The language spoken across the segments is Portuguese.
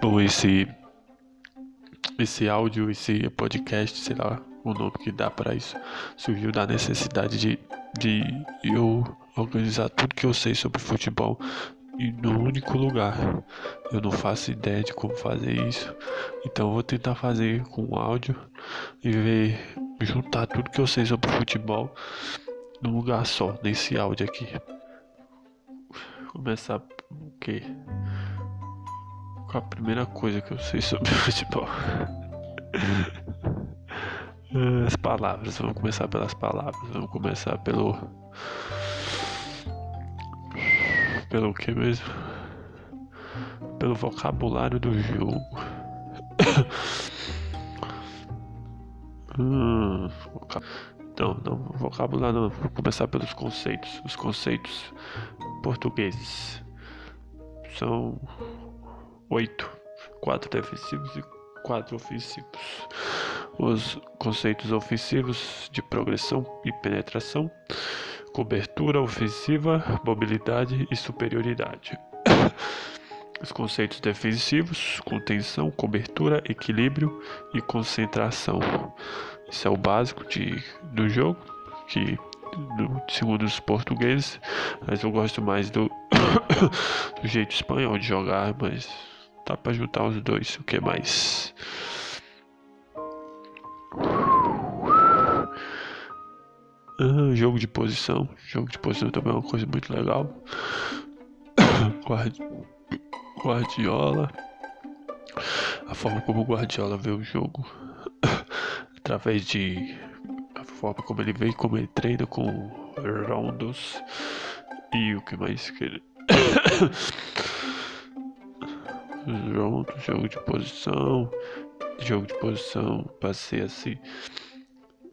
Bom, esse esse áudio, esse podcast, sei lá o nome que dá para isso, surgiu da necessidade de, de eu organizar tudo que eu sei sobre futebol em um único lugar. Eu não faço ideia de como fazer isso, então vou tentar fazer com áudio e ver juntar tudo que eu sei sobre futebol num lugar só, nesse áudio aqui. Começar o quê? Com a primeira coisa que eu sei sobre futebol. As palavras, vamos começar pelas palavras, vamos começar pelo. Pelo que mesmo? Pelo vocabulário do jogo. hum, não, não, vocabulário não. Vou começar pelos conceitos. Os conceitos portugueses são oito: quatro defensivos e quatro ofensivos. Os conceitos ofensivos de progressão e penetração, cobertura ofensiva, mobilidade e superioridade. Os conceitos defensivos, contenção, cobertura, equilíbrio e concentração. Isso é o básico de, do jogo, que segundo os portugueses, mas eu gosto mais do, do jeito espanhol de jogar, mas dá para juntar os dois. O que mais? Ah, jogo de posição. Jogo de posição também é uma coisa muito legal. Guardi... Guardiola. A forma como o Guardiola vê o jogo através de a forma como ele vê como ele treina com rondos e o que mais que ele rondos, jogo de posição jogo de posição passei assim.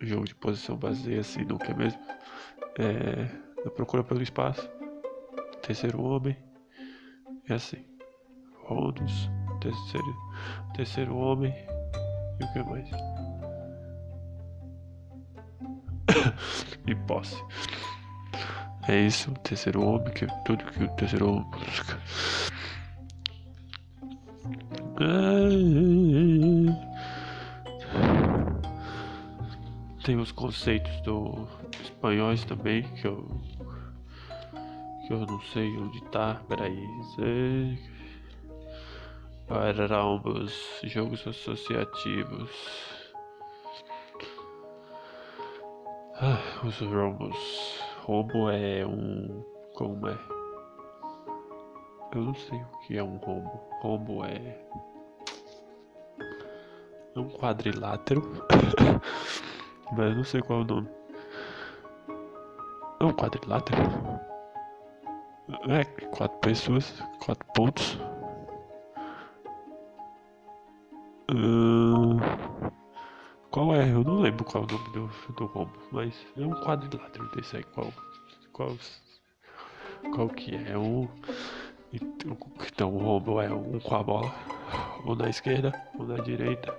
Jogo de posição baseia assim no que é mesmo? É, a procura pelo espaço. Terceiro homem é assim. Rondos terceiro terceiro homem e o que mais? E posse. É isso, o terceiro homem, que é tudo que o terceiro homem busca. Tem os conceitos do espanhóis também, que eu que eu não sei onde tá, peraí. Para jogos associativos. Ah, os rombos. Rombo é um. Como é? Eu não sei o que é um rombo. Rombo é. É um quadrilátero. Mas não sei qual é o nome. É um quadrilátero? É, quatro pessoas, quatro pontos. Uh... Qual é? Eu não lembro qual é o nome do, do rombo, mas é um quadrilátero desse aí. Qual, qual, qual que é? é um, então o rombo é um com a bola, um na esquerda, um na direita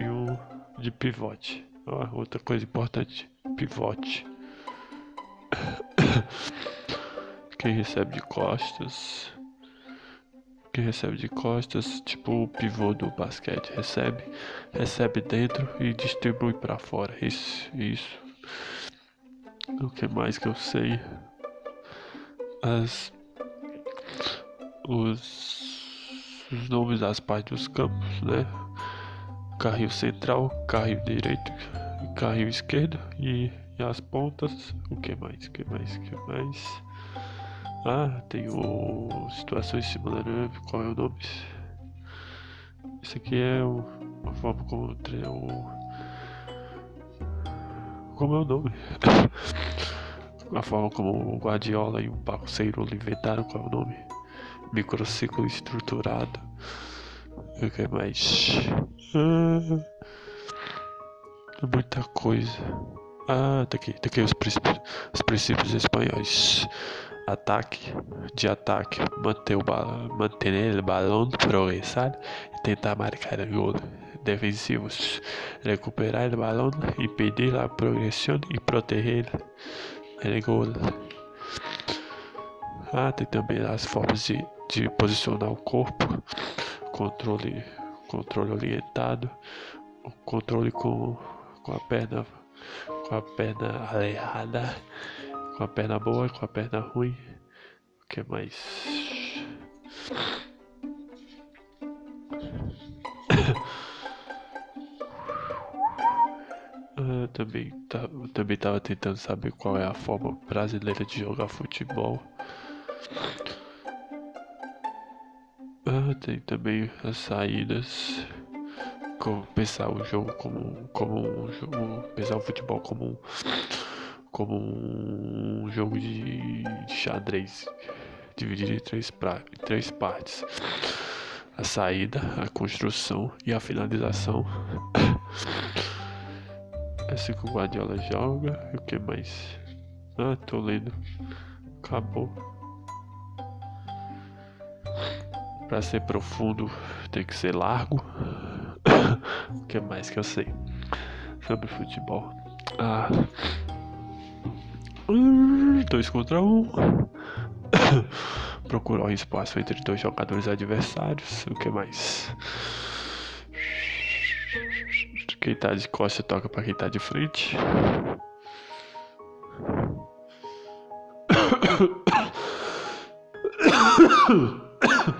e um de pivote. outra coisa importante, pivote. Quem recebe de costas que recebe de costas, tipo o pivô do basquete, recebe, recebe dentro e distribui para fora. Isso, isso. O que mais que eu sei? As os, os nomes das partes dos campos, né? Carril central, carril direito, carril esquerdo e, e as pontas. O que mais? O que mais? O que mais? Ah, tem o Situações Simuladas, qual é o nome? Isso aqui é o, a forma como o. Como é o nome? a forma como o Guardiola e o parceiro inventaram qual é o nome? Microciclo estruturado. O que mais? Ah, muita coisa. Ah, tá aqui, tá aqui os princípios, os princípios espanhóis ataque, de ataque, manter o balão, manter o balão, progressar e tentar marcar o gol. Defensivos, recuperar o balão, impedir a progressão e proteger o gol. Ah, tem também as formas de, de posicionar o corpo, controle, controle orientado, o controle com, com a perna com a perna errada, com a perna boa, com a perna ruim. O que mais? Eu também, tá, também estava tentando saber qual é a forma brasileira de jogar futebol. Ah, tem também as saídas. Pensar o jogo como, como um jogo. Pensar o futebol como como um jogo de, de xadrez. Dividido em três, pra, três partes. A saída, a construção e a finalização. Esse que o Guardiola joga. E o que mais? Ah, tô lendo. Acabou. Para ser profundo, tem que ser largo. o que mais que eu sei sobre futebol? Ah. Dois contra um. Procurar um espaço entre dois jogadores adversários. O que mais? Quem tá de costa toca para quem tá de frente.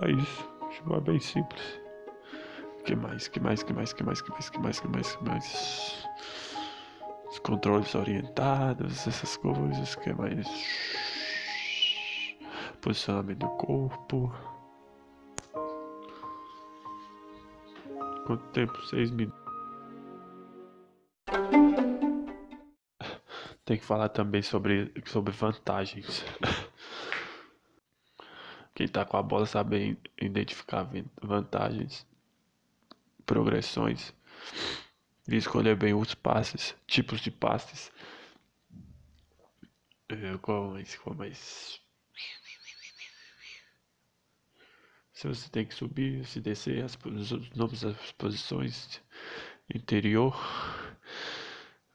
só isso. Futebol é bem simples. Que mais, que mais, que mais, que mais, que mais, que mais, que mais, que mais. Os controles orientados, essas coisas, que mais. Posicionamento do corpo. Quanto tempo? Seis minutos. Tem que falar também sobre, sobre vantagens. Quem tá com a bola sabe identificar vantagens, progressões e escolher bem os passes, tipos de passes. É, qual mais? Qual mais? Se você tem que subir, se descer, as, os nomes das posições, interior,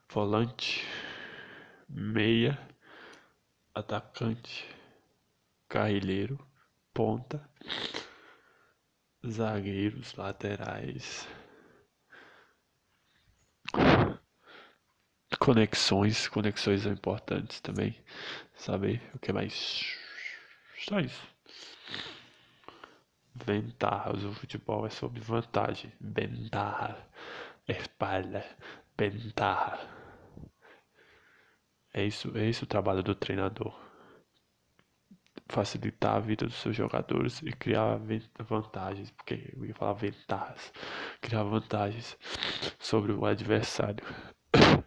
volante, meia, atacante, carrilheiro ponta, zagueiros, laterais, conexões, conexões são importantes também, saber o que mais. Só isso. Ventajas, o futebol é sobre vantagem, ventaja, espalha, ventaja. É isso, é isso o trabalho do treinador facilitar a vida dos seus jogadores e criar vantagens, porque eu ia falar ventajas, criar vantagens sobre o adversário.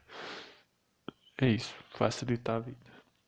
É isso, facilitar a vida.